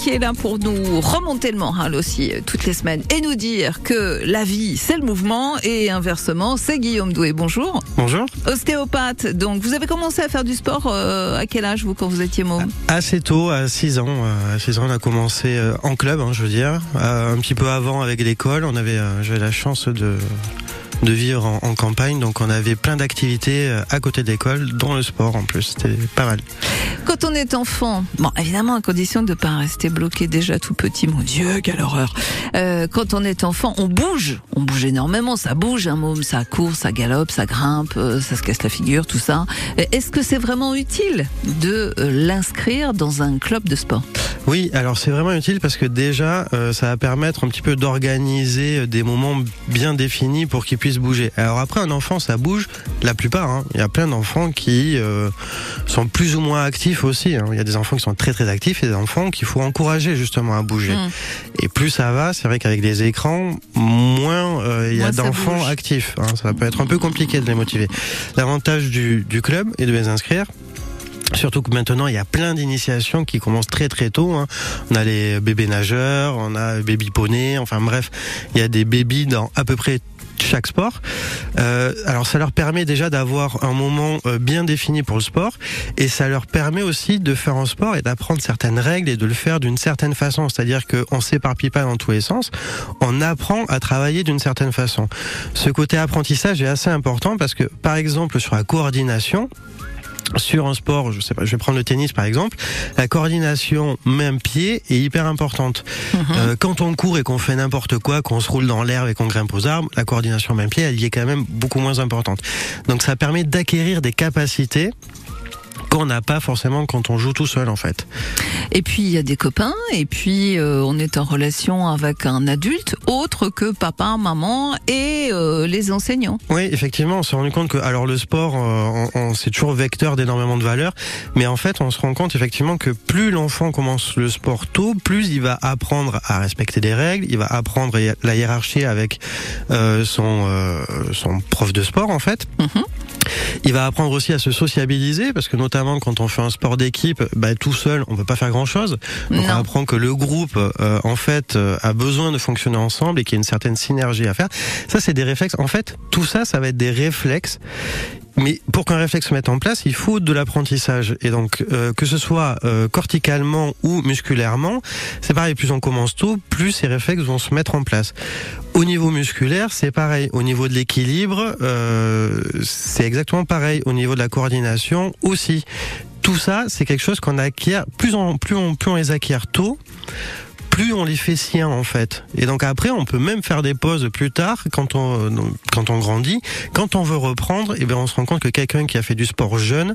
qui est là pour nous remonter le moral aussi euh, toutes les semaines et nous dire que la vie, c'est le mouvement et inversement, c'est Guillaume Doué. Bonjour. Bonjour. Ostéopathe. Donc, vous avez commencé à faire du sport euh, à quel âge, vous, quand vous étiez môme? Assez tôt, à 6 ans. euh, À 6 ans, on a commencé en club, hein, je veux dire. Un petit peu avant avec l'école, on avait, j'avais la chance de de vivre en, en campagne, donc on avait plein d'activités euh, à côté de l'école, dont le sport en plus. C'était pas mal. Quand on est enfant, bon, évidemment, à condition de ne pas rester bloqué déjà tout petit, mon Dieu, quelle horreur. Euh, quand on est enfant, on bouge, on bouge énormément, ça bouge, un môme, ça court, ça galope, ça grimpe, euh, ça se casse la figure, tout ça. Est-ce que c'est vraiment utile de euh, l'inscrire dans un club de sport? Oui, alors c'est vraiment utile parce que déjà, euh, ça va permettre un petit peu d'organiser euh, des moments bien définis pour qu'ils puissent bouger. Alors après, un enfant, ça bouge, la plupart. hein. Il y a plein d'enfants qui euh, sont plus ou moins actifs aussi. hein. Il y a des enfants qui sont très très actifs et des enfants qu'il faut encourager justement à bouger. Mm. Et plus ça va, c'est vrai qu'avec des écrans, moins euh, il y a d'enfants actifs. hein. Ça peut être un peu compliqué de les motiver. L'avantage du, du club est de les inscrire. Surtout que maintenant, il y a plein d'initiations qui commencent très très tôt. hein. On a les bébés nageurs, on a baby poney, enfin bref, il y a des bébés dans à peu près chaque sport. Euh, alors ça leur permet déjà d'avoir un moment euh, bien défini pour le sport et ça leur permet aussi de faire un sport et d'apprendre certaines règles et de le faire d'une certaine façon. C'est-à-dire qu'on s'éparpille pas dans tous les sens, on apprend à travailler d'une certaine façon. Ce côté apprentissage est assez important parce que par exemple sur la coordination, sur un sport, je sais pas, je vais prendre le tennis par exemple, la coordination main-pied est hyper importante. Euh, quand on court et qu'on fait n'importe quoi, qu'on se roule dans l'herbe et qu'on grimpe aux arbres, la coordination main-pied, elle y est quand même beaucoup moins importante. Donc ça permet d'acquérir des capacités qu'on n'a pas forcément quand on joue tout seul en fait. Et puis il y a des copains, et puis euh, on est en relation avec un adulte autre que papa, maman et euh, les enseignants. Oui, effectivement, on s'est rendu compte que alors le sport, euh, on, on- c'est toujours vecteur d'énormément de valeurs, mais en fait, on se rend compte effectivement que plus l'enfant commence le sport tôt, plus il va apprendre à respecter des règles, il va apprendre la hiérarchie avec euh, son euh, son prof de sport en fait. Mhm. Il va apprendre aussi à se sociabiliser parce que notamment quand on fait un sport d'équipe, bah, tout seul, on peut pas faire grand chose. Donc Non. on apprend que le groupe, euh, en fait, euh, a besoin de fonctionner ensemble et qu'il y a une certaine synergie à faire. Ça, c'est des réflexes. En fait, tout ça, ça va être des réflexes. Mais pour qu'un réflexe se mette en place, il faut de l'apprentissage. Et donc, euh, que ce soit euh, corticalement ou musculairement, c'est pareil, plus on commence tôt, plus ces réflexes vont se mettre en place. Au niveau musculaire, c'est pareil. Au niveau de l'équilibre, euh, c'est exactement pareil. Au niveau de la coordination aussi. Tout ça, c'est quelque chose qu'on acquiert, plus on, plus on, plus on les acquiert tôt, on les fait siens en fait. Et donc après, on peut même faire des pauses plus tard quand on quand on grandit, quand on veut reprendre, et ben on se rend compte que quelqu'un qui a fait du sport jeune,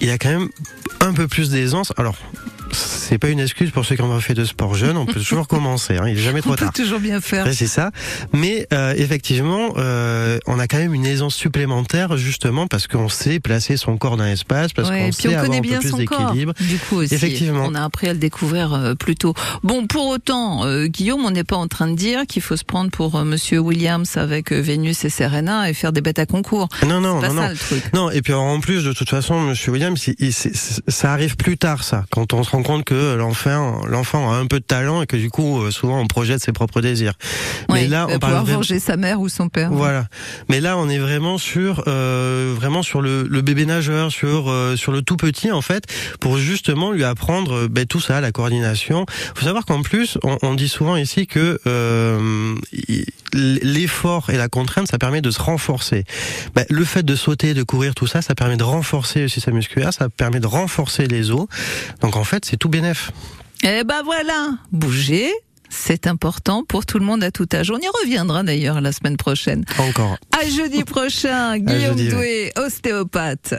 il a quand même un peu plus d'aisance. Alors c'est pas une excuse pour ceux qui ont fait de sport jeune, on peut toujours commencer, hein, il est jamais On trop peut tard. toujours bien faire. Ouais, c'est ça. Mais euh, effectivement, euh, on a quand même une aisance supplémentaire justement parce qu'on sait placer son corps dans l'espace, parce Ouais, qu'on sait on avoir connaît un peu plus d'équilibre. Du coup aussi, Effectivement. on a appris à le découvrir euh, plus tôt. Bon, pour autant, Guillaume, on n'est pas en train de dire qu'il faut se prendre pour Monsieur Williams avec Vénus et Serena et faire des bêtes à concours. Non, non, pas non, ça non. le truc. Non, et puis en plus, de toute façon, Monsieur Williams, il- il- ça arrive plus tard, ça, quand on se rend compte que l'enfant, l'enfant a un peu de talent et que du coup, euh, souvent, on projette ses propres désirs. Mais là, on parle pouvoir venger sa mère ou son père. Voilà. Mais là, on est vraiment sur, euh, vraiment sur le, le bébé nageur, sur euh, sur le tout petit en fait, pour justement lui apprendre ben, tout ça, la coordination. Faut savoir qu'en plus, on, on dit souvent ici que euh, l'effort et la contrainte, ça permet de se renforcer. Ben, le fait de sauter, de courir, tout ça, ça permet de renforcer aussi sa musculaire, ça permet de renforcer les os. Donc en fait, c'est tout bénef. Eh ben voilà, bouger, c'est important pour tout le monde à tout âge. On y reviendra d'ailleurs la semaine prochaine. Encore. À jeudi prochain, Guillaume jeudi, Doué, ostéopathe.